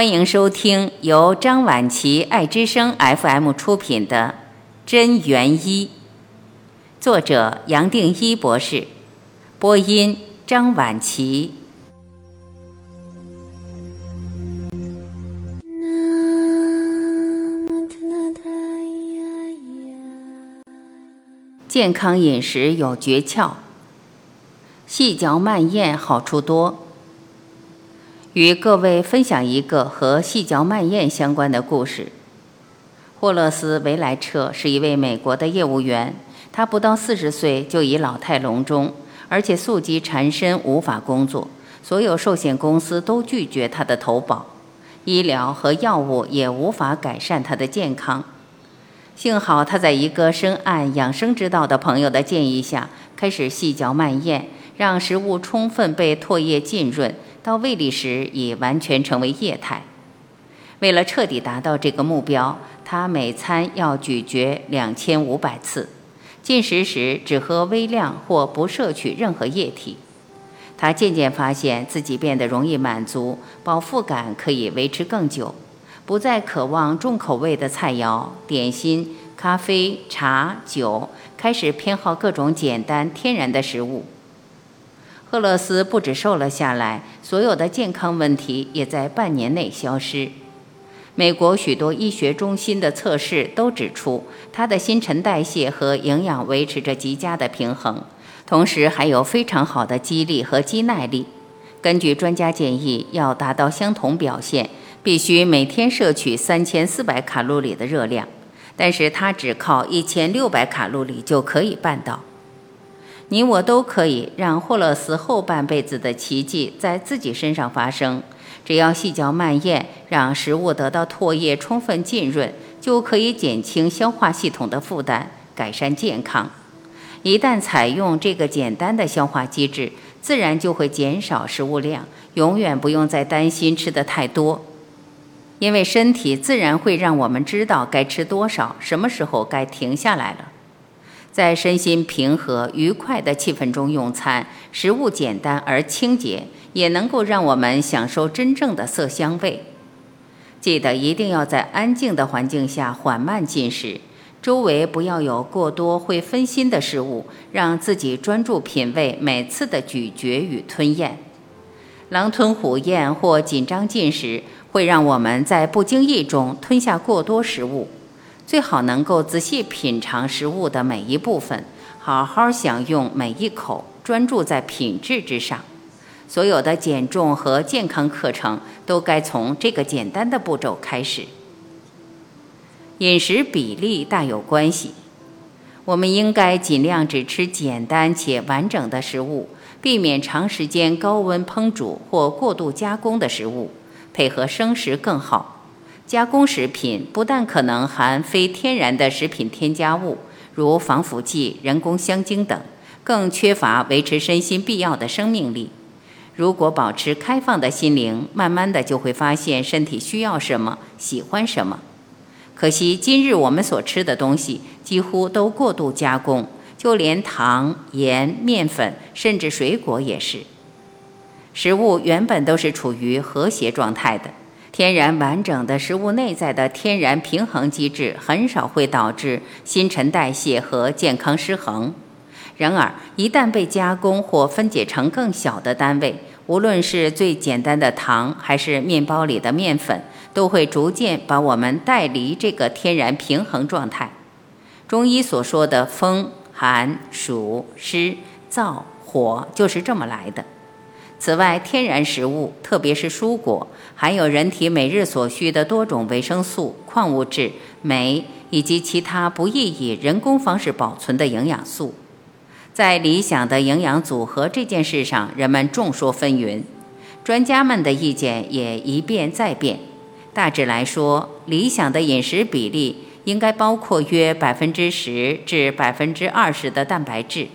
欢迎收听由张晚琪爱之声 FM 出品的《真元一》，作者杨定一博士，播音张晚琪。健康饮食有诀窍，细嚼慢咽好处多。与各位分享一个和细嚼慢咽相关的故事。霍勒斯·维莱彻是一位美国的业务员，他不到四十岁就已老态龙钟，而且宿疾缠身，无法工作。所有寿险公司都拒绝他的投保，医疗和药物也无法改善他的健康。幸好他在一个深谙养生之道的朋友的建议下，开始细嚼慢咽，让食物充分被唾液浸润。到胃里时已完全成为液态。为了彻底达到这个目标，他每餐要咀嚼两千五百次，进食时只喝微量或不摄取任何液体。他渐渐发现自己变得容易满足，饱腹感可以维持更久，不再渴望重口味的菜肴、点心、咖啡、茶、酒，开始偏好各种简单天然的食物。赫勒斯不止瘦了下来，所有的健康问题也在半年内消失。美国许多医学中心的测试都指出，他的新陈代谢和营养维持着极佳的平衡，同时还有非常好的肌力和肌耐力。根据专家建议，要达到相同表现，必须每天摄取三千四百卡路里的热量，但是他只靠一千六百卡路里就可以办到。你我都可以让霍勒斯后半辈子的奇迹在自己身上发生。只要细嚼慢咽，让食物得到唾液充分浸润，就可以减轻消化系统的负担，改善健康。一旦采用这个简单的消化机制，自然就会减少食物量，永远不用再担心吃的太多，因为身体自然会让我们知道该吃多少，什么时候该停下来了。在身心平和、愉快的气氛中用餐，食物简单而清洁，也能够让我们享受真正的色香味。记得一定要在安静的环境下缓慢进食，周围不要有过多会分心的事物，让自己专注品味每次的咀嚼与吞咽。狼吞虎咽或紧张进食，会让我们在不经意中吞下过多食物。最好能够仔细品尝食物的每一部分，好好享用每一口，专注在品质之上。所有的减重和健康课程都该从这个简单的步骤开始。饮食比例大有关系，我们应该尽量只吃简单且完整的食物，避免长时间高温烹煮或过度加工的食物，配合生食更好。加工食品不但可能含非天然的食品添加物，如防腐剂、人工香精等，更缺乏维持身心必要的生命力。如果保持开放的心灵，慢慢的就会发现身体需要什么，喜欢什么。可惜今日我们所吃的东西几乎都过度加工，就连糖、盐、面粉，甚至水果也是。食物原本都是处于和谐状态的。天然完整的食物内在的天然平衡机制很少会导致新陈代谢和健康失衡。然而，一旦被加工或分解成更小的单位，无论是最简单的糖，还是面包里的面粉，都会逐渐把我们带离这个天然平衡状态。中医所说的风、寒、暑、湿、燥、火，就是这么来的。此外，天然食物，特别是蔬果，含有人体每日所需的多种维生素、矿物质、酶以及其他不易以人工方式保存的营养素。在理想的营养组合这件事上，人们众说纷纭，专家们的意见也一变再变。大致来说，理想的饮食比例应该包括约百分之十至百分之二十的蛋白质。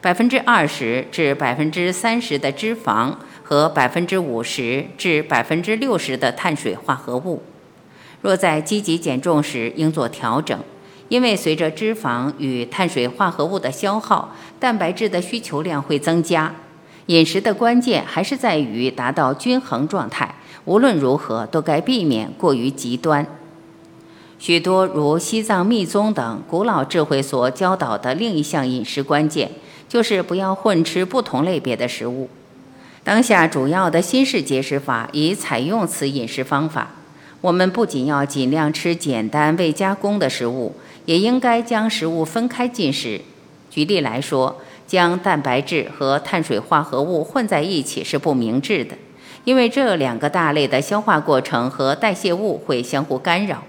百分之二十至百分之三十的脂肪和百分之五十至百分之六十的碳水化合物。若在积极减重时应做调整，因为随着脂肪与碳水化合物的消耗，蛋白质的需求量会增加。饮食的关键还是在于达到均衡状态，无论如何都该避免过于极端。许多如西藏密宗等古老智慧所教导的另一项饮食关键，就是不要混吃不同类别的食物。当下主要的新式节食法已采用此饮食方法。我们不仅要尽量吃简单未加工的食物，也应该将食物分开进食。举例来说，将蛋白质和碳水化合物混在一起是不明智的，因为这两个大类的消化过程和代谢物会相互干扰。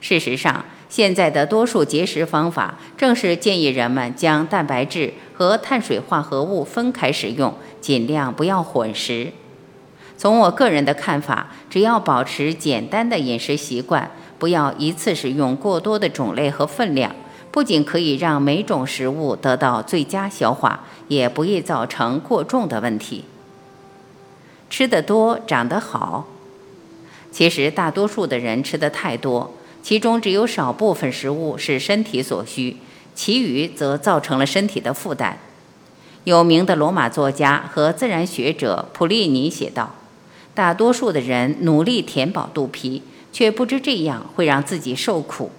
事实上，现在的多数节食方法正是建议人们将蛋白质和碳水化合物分开使用，尽量不要混食。从我个人的看法，只要保持简单的饮食习惯，不要一次使用过多的种类和分量，不仅可以让每种食物得到最佳消化，也不易造成过重的问题。吃得多长得好，其实大多数的人吃的太多。其中只有少部分食物是身体所需，其余则造成了身体的负担。有名的罗马作家和自然学者普利尼写道：“大多数的人努力填饱肚皮，却不知这样会让自己受苦，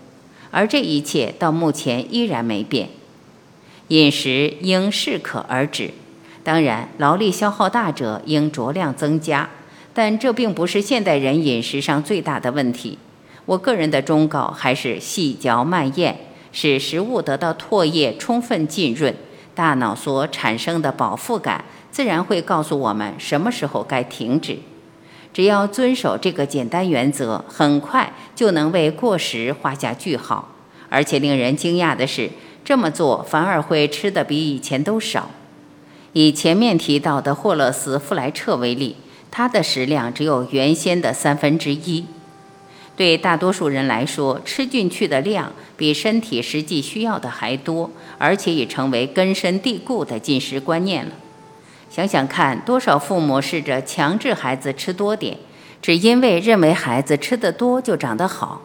而这一切到目前依然没变。饮食应适可而止，当然劳力消耗大者应酌量增加，但这并不是现代人饮食上最大的问题。”我个人的忠告还是细嚼慢咽，使食物得到唾液充分浸润，大脑所产生的饱腹感自然会告诉我们什么时候该停止。只要遵守这个简单原则，很快就能为过食画下句号。而且令人惊讶的是，这么做反而会吃的比以前都少。以前面提到的霍勒斯·富莱彻为例，他的食量只有原先的三分之一。对大多数人来说，吃进去的量比身体实际需要的还多，而且已成为根深蒂固的进食观念了。想想看，多少父母试着强制孩子吃多点，只因为认为孩子吃得多就长得好。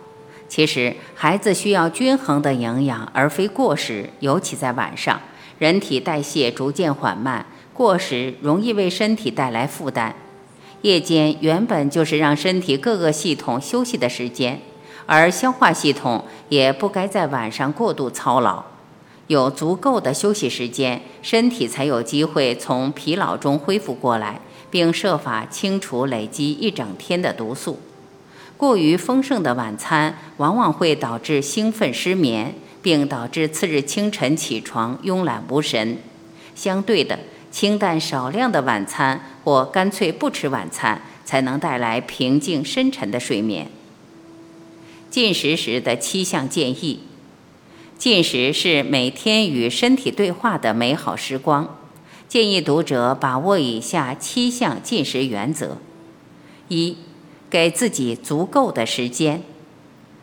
其实，孩子需要均衡的营养，而非过食。尤其在晚上，人体代谢逐渐缓慢，过食容易为身体带来负担。夜间原本就是让身体各个系统休息的时间，而消化系统也不该在晚上过度操劳。有足够的休息时间，身体才有机会从疲劳中恢复过来，并设法清除累积一整天的毒素。过于丰盛的晚餐往往会导致兴奋失眠，并导致次日清晨起床慵懒无神。相对的，清淡少量的晚餐，或干脆不吃晚餐，才能带来平静深沉的睡眠。进食时的七项建议：进食是每天与身体对话的美好时光。建议读者把握以下七项进食原则：一、给自己足够的时间；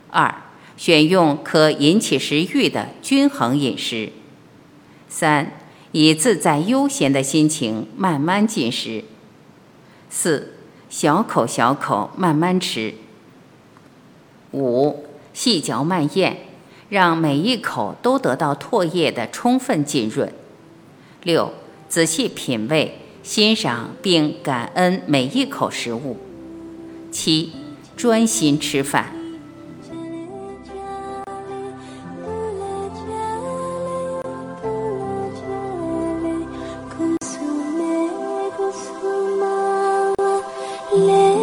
二、选用可引起食欲的均衡饮食；三。以自在悠闲的心情慢慢进食。四，小口小口慢慢吃。五，细嚼慢咽，让每一口都得到唾液的充分浸润。六，仔细品味、欣赏并感恩每一口食物。七，专心吃饭。live.